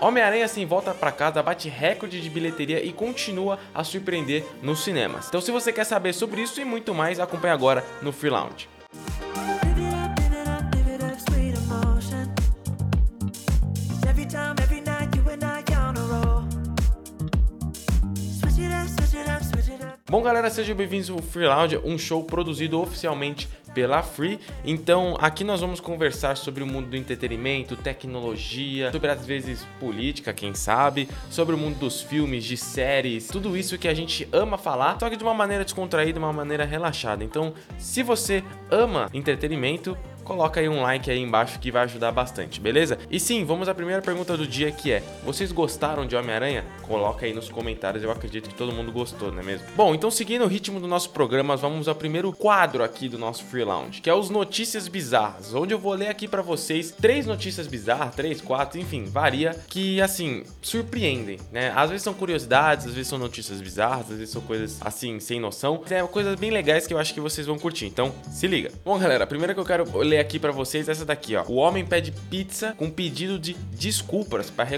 Homem-Aranha sem volta para casa bate recorde de bilheteria e continua a surpreender nos cinemas. Então se você quer saber sobre isso e muito mais, acompanhe agora no Free Lounge. Bom, galera, sejam bem-vindos ao Free Lounge, um show produzido oficialmente pela Free. Então, aqui nós vamos conversar sobre o mundo do entretenimento, tecnologia, sobre às vezes política, quem sabe, sobre o mundo dos filmes, de séries, tudo isso que a gente ama falar, só que de uma maneira descontraída, de uma maneira relaxada. Então, se você ama entretenimento, coloca aí um like aí embaixo que vai ajudar bastante, beleza? E sim, vamos à primeira pergunta do dia que é: vocês gostaram de Homem-Aranha? Coloca aí nos comentários, eu acredito que todo mundo gostou, não é mesmo? Bom, então seguindo o ritmo do nosso programa, vamos ao primeiro quadro aqui do nosso Free Lounge, que é os notícias bizarras, onde eu vou ler aqui para vocês três notícias bizarras, três, quatro, enfim, varia, que assim, surpreendem, né? Às vezes são curiosidades, às vezes são notícias bizarras, às vezes são coisas assim, sem noção. É coisas bem legais que eu acho que vocês vão curtir. Então, se liga. Bom, galera, a primeira que eu quero ler aqui para vocês essa daqui, ó. O homem pede pizza com pedido de desculpas para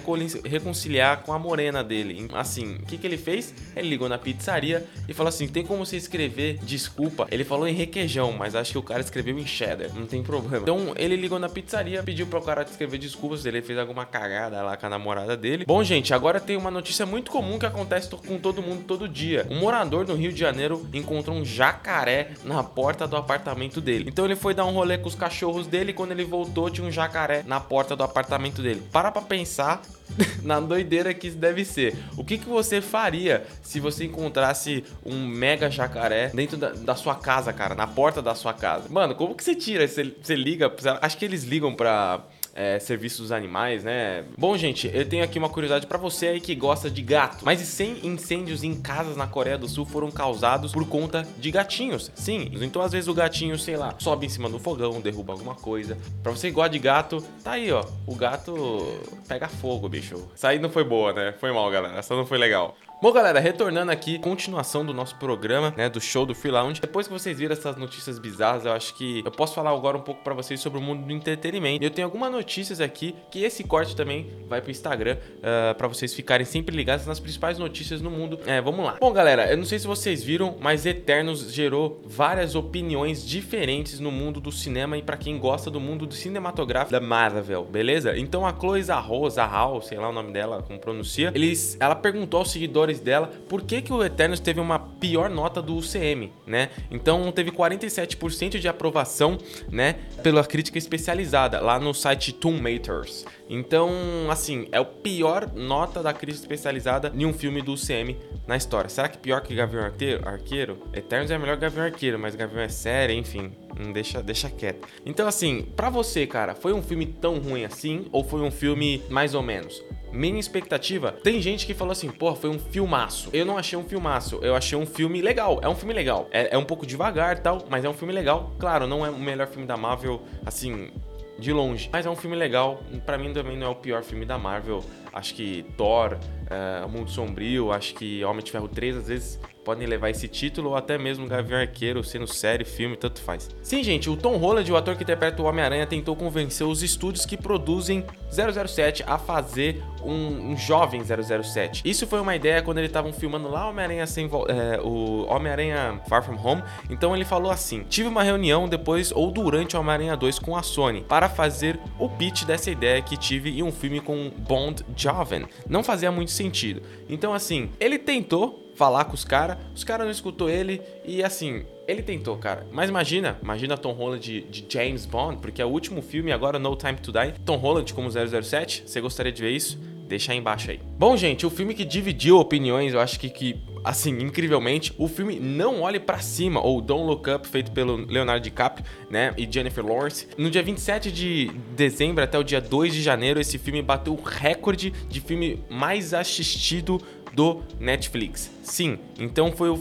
reconciliar com a morena dele. Assim, o que, que ele fez? Ele ligou na pizzaria e falou assim: tem como você escrever desculpa? Ele falou em requeijão, mas acho que o cara escreveu em cheddar, não tem problema. Então ele ligou na pizzaria, pediu para o cara escrever desculpas, ele fez alguma cagada lá com a namorada dele. Bom, gente, agora tem uma notícia muito comum que acontece com todo mundo todo dia. Um morador no Rio de Janeiro encontrou um jacaré na porta do apartamento dele. Então ele foi dar um rolê com os cachorros dele. Quando ele voltou, tinha um jacaré na porta do apartamento dele. Para pra pensar na doideira que isso deve ser. O que, que você faria se você encontrasse um mega jacaré dentro da, da sua casa, cara? Na porta da sua casa? Mano, como que você tira? Você, você liga? Acho que eles ligam pra é, serviços dos animais, né? Bom, gente, eu tenho aqui uma curiosidade para você aí que gosta de gato. Mais de 100 incêndios em casas na Coreia do Sul foram causados por conta de gatinhos. Sim, então às vezes o gatinho, sei lá, sobe em cima do fogão, derruba alguma coisa. Pra você que gosta de gato, tá aí, ó. O gato pega fogo, bicho. Essa aí não foi boa, né? Foi mal, galera. Essa não foi legal. Bom, galera, retornando aqui, continuação do nosso programa, né, do show do Free Lounge. Depois que vocês viram essas notícias bizarras, eu acho que eu posso falar agora um pouco para vocês sobre o mundo do entretenimento. Eu tenho algumas notícias aqui que esse corte também vai pro Instagram uh, ah, para vocês ficarem sempre ligados nas principais notícias no mundo. É, vamos lá. Bom, galera, eu não sei se vocês viram, mas Eternos gerou várias opiniões diferentes no mundo do cinema e para quem gosta do mundo do cinematográfico da Marvel, beleza? Então a Chloe Zahao, Zahao, sei lá o nome dela, como pronuncia, eles, ela perguntou aos seguidores dela por que, que o Eternos teve uma pior nota do UCM, né? Então teve 47% de aprovação, né, pela crítica especializada lá no site Toonmaters. Então, assim, é o pior nota da crítica especializada em um filme do UCM na história. Será que pior que Gavião Arqueiro? Arqueiro? Eternos é melhor que Gavião Arqueiro, mas Gavião é série, enfim. Deixa, deixa quieto. Então, assim, pra você, cara, foi um filme tão ruim assim? Ou foi um filme mais ou menos? Minha expectativa, tem gente que falou assim, pô, foi um filmaço. Eu não achei um filmaço, eu achei um filme legal. É um filme legal. É, é um pouco devagar tal, mas é um filme legal. Claro, não é o melhor filme da Marvel, assim, de longe. Mas é um filme legal. Para mim também não é o pior filme da Marvel. Acho que Thor, é, Mundo Sombrio, acho que Homem de Ferro 3 às vezes podem levar esse título ou até mesmo Gavião Arqueiro, sendo série, filme, tanto faz. Sim, gente, o Tom Holland, o ator que interpreta o Homem-Aranha, tentou convencer os estúdios que produzem 007 a fazer um, um jovem 007. Isso foi uma ideia quando eles estavam filmando lá Homem-Aranha sem é, o Homem-Aranha Far From Home. Então ele falou assim: tive uma reunião depois ou durante o Homem-Aranha 2 com a Sony para fazer o pitch dessa ideia que tive em um filme com Bond jovem. Não fazia muito sentido. Então assim, ele tentou falar com os caras, os caras não escutou ele e assim, ele tentou, cara. Mas imagina, imagina Tom Holland de, de, James Bond, porque é o último filme agora No Time to Die. Tom Holland como 007, você gostaria de ver isso? Deixa aí embaixo aí. Bom, gente, o filme que dividiu opiniões, eu acho que, que assim, incrivelmente, o filme Não Olhe para Cima, ou Don't Look Up, feito pelo Leonardo DiCaprio, né, e Jennifer Lawrence. No dia 27 de dezembro até o dia 2 de janeiro, esse filme bateu o recorde de filme mais assistido do Netflix. Sim, então foi o, o,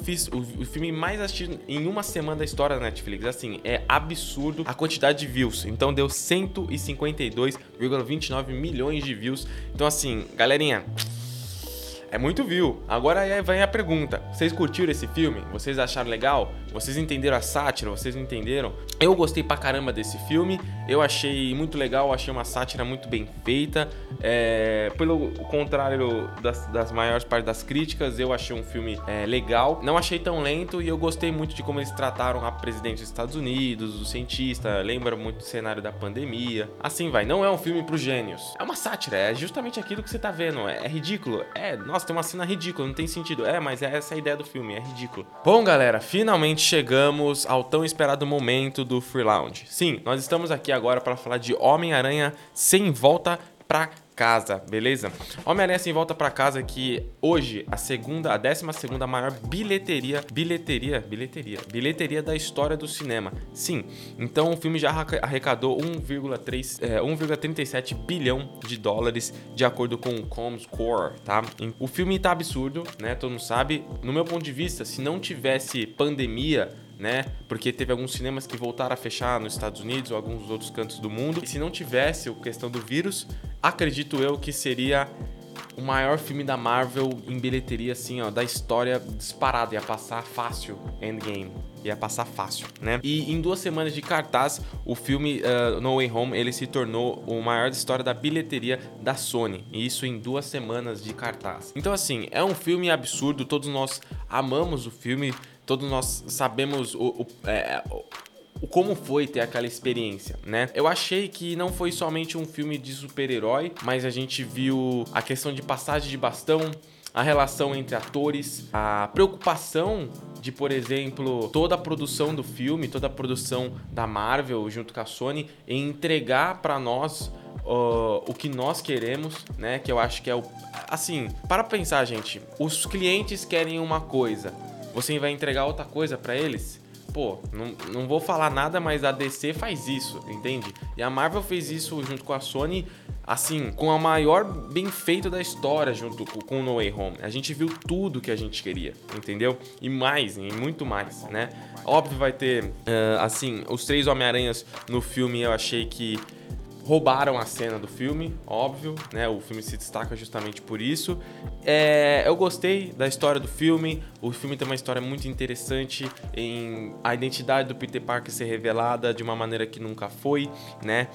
o, filme mais assistido em uma semana da história da Netflix. Assim, é absurdo a quantidade de views. Então deu 152,29 milhões de views. Então, assim, galerinha É muito view. Agora aí vem a pergunta: vocês curtiram esse filme? Vocês acharam legal? Vocês entenderam a sátira? Vocês entenderam? Eu gostei pra caramba desse filme. Eu achei muito legal, achei uma sátira muito bem feita. É, pelo contrário das, das, maiores partes das críticas, eu achei um filme é, legal. Não achei tão lento e eu gostei muito de como eles trataram a presidente dos Estados Unidos, o cientista. Lembra muito do cenário da pandemia. Assim vai. Não é um filme pros gênios. É uma sátira. É justamente aquilo que você tá vendo. É, é ridículo. É, nossa, tem uma cena ridícula. Não tem sentido. É, mas é essa a ideia do filme. É ridículo. Bom, galera, finalmente chegamos ao tão esperado momento do Free Lounge. Sim, nós estamos aqui agora para falar de Homem-Aranha sem volta pra casa, beleza? Homem-Aranha sem volta para casa que hoje a segunda, a décima segunda maior bilheteria, bilheteria, bilheteria, bilheteria da história do cinema. Sim. Então o filme já arrecadou 1,3, é, 1,37 bilhão de dólares de acordo com o Comscore, tá? O filme tá absurdo, né? Todo mundo sabe. No meu ponto de vista, se não tivesse pandemia né? Porque teve alguns cinemas que voltaram a fechar nos Estados Unidos ou alguns outros cantos do mundo. E se não tivesse a questão do vírus, acredito eu que seria o maior filme da Marvel em bilheteria, assim, ó, da história disparado. Ia passar fácil Endgame. Ia passar fácil, né? E em duas semanas de cartaz, o filme uh, No Way Home ele se tornou o maior da história da bilheteria da Sony. E isso em duas semanas de cartaz. Então, assim, é um filme absurdo. Todos nós amamos o filme. Todos nós sabemos o, o, é, o como foi ter aquela experiência, né? Eu achei que não foi somente um filme de super-herói, mas a gente viu a questão de passagem de bastão, a relação entre atores, a preocupação de, por exemplo, toda a produção do filme, toda a produção da Marvel junto com a Sony em entregar para nós Uh, o que nós queremos, né? Que eu acho que é o. Assim, para pensar, gente, os clientes querem uma coisa, você vai entregar outra coisa para eles? Pô, não, não vou falar nada, mas a DC faz isso, entende? E a Marvel fez isso junto com a Sony, assim, com a maior bem feito da história, junto com o No Way Home. A gente viu tudo que a gente queria, entendeu? E mais, e muito mais, né? Óbvio vai ter, uh, assim, os três Homem-Aranhas no filme eu achei que roubaram a cena do filme, óbvio, né? O filme se destaca justamente por isso. É, eu gostei da história do filme. O filme tem uma história muito interessante em a identidade do Peter Parker ser revelada de uma maneira que nunca foi, né?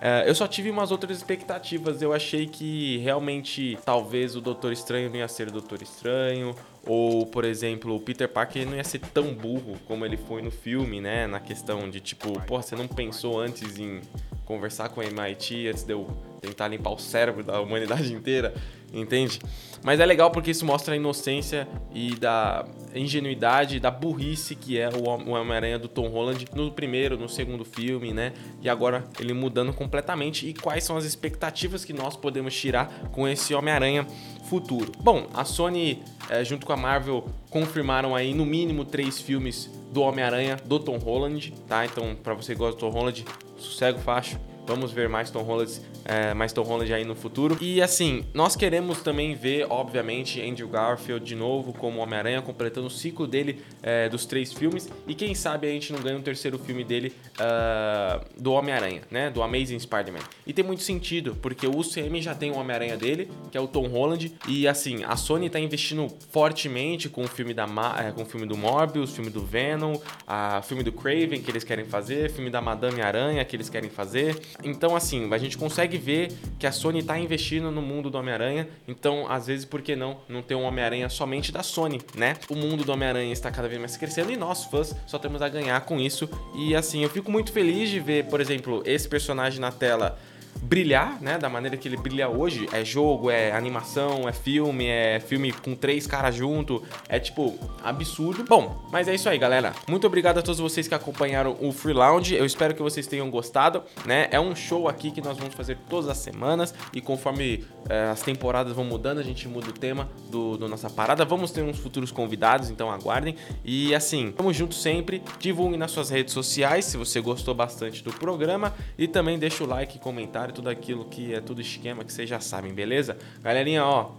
É, eu só tive umas outras expectativas. Eu achei que realmente talvez o Doutor Estranho não ia ser o Doutor Estranho. Ou, por exemplo, o Peter Parker não ia ser tão burro como ele foi no filme, né? Na questão de tipo, porra, você não pensou antes em conversar com a MIT antes de eu tentar limpar o cérebro da humanidade inteira, entende? Mas é legal porque isso mostra a inocência e da ingenuidade, da burrice que é o Homem-Aranha do Tom Holland no primeiro, no segundo filme, né? E agora ele mudando completamente. E quais são as expectativas que nós podemos tirar com esse Homem-Aranha futuro? Bom, a Sony, é, junto com a Marvel, confirmaram aí no mínimo três filmes do Homem-Aranha do Tom Holland, tá? Então, para você que gosta do Tom Holland, sossego facho. Vamos ver mais Tom Holland, é, mais Tom Holland aí no futuro. E assim, nós queremos também ver, obviamente, Andrew Garfield de novo como Homem-Aranha, completando o ciclo dele é, dos três filmes. E quem sabe a gente não ganha um terceiro filme dele uh, do Homem-Aranha, né? Do Amazing Spider-Man. E tem muito sentido, porque o UCM já tem o Homem-Aranha dele, que é o Tom Holland. E assim, a Sony tá investindo fortemente com o filme, da é, com o filme do Morbius, filme do Venom, o filme do Craven que eles querem fazer, filme da Madame Aranha que eles querem fazer. Então, assim, a gente consegue ver que a Sony está investindo no mundo do Homem-Aranha. Então, às vezes, por que não não ter um Homem-Aranha somente da Sony, né? O mundo do Homem-Aranha está cada vez mais crescendo e nós, fãs, só temos a ganhar com isso. E assim, eu fico muito feliz de ver, por exemplo, esse personagem na tela brilhar, né? Da maneira que ele brilha hoje. É jogo, é animação, é filme, é filme com três caras junto. É tipo absurdo. Bom, mas é isso aí, galera. Muito obrigado a todos vocês que acompanharam o Free Lounge. Eu espero que vocês tenham gostado, né? É um show aqui que nós vamos fazer todas as semanas e conforme é, as temporadas vão mudando, a gente muda o tema do, do nossa parada. Vamos ter uns futuros convidados, então aguardem. E assim, vamos juntos sempre. Divulgue nas suas redes sociais se você gostou bastante do programa e também deixa o like, comentário tudo aquilo que é tudo esquema que vocês já sabem, beleza? Galerinha, ó,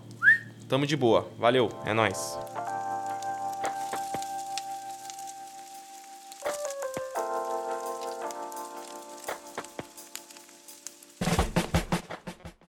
tamo de boa. Valeu, é nóis.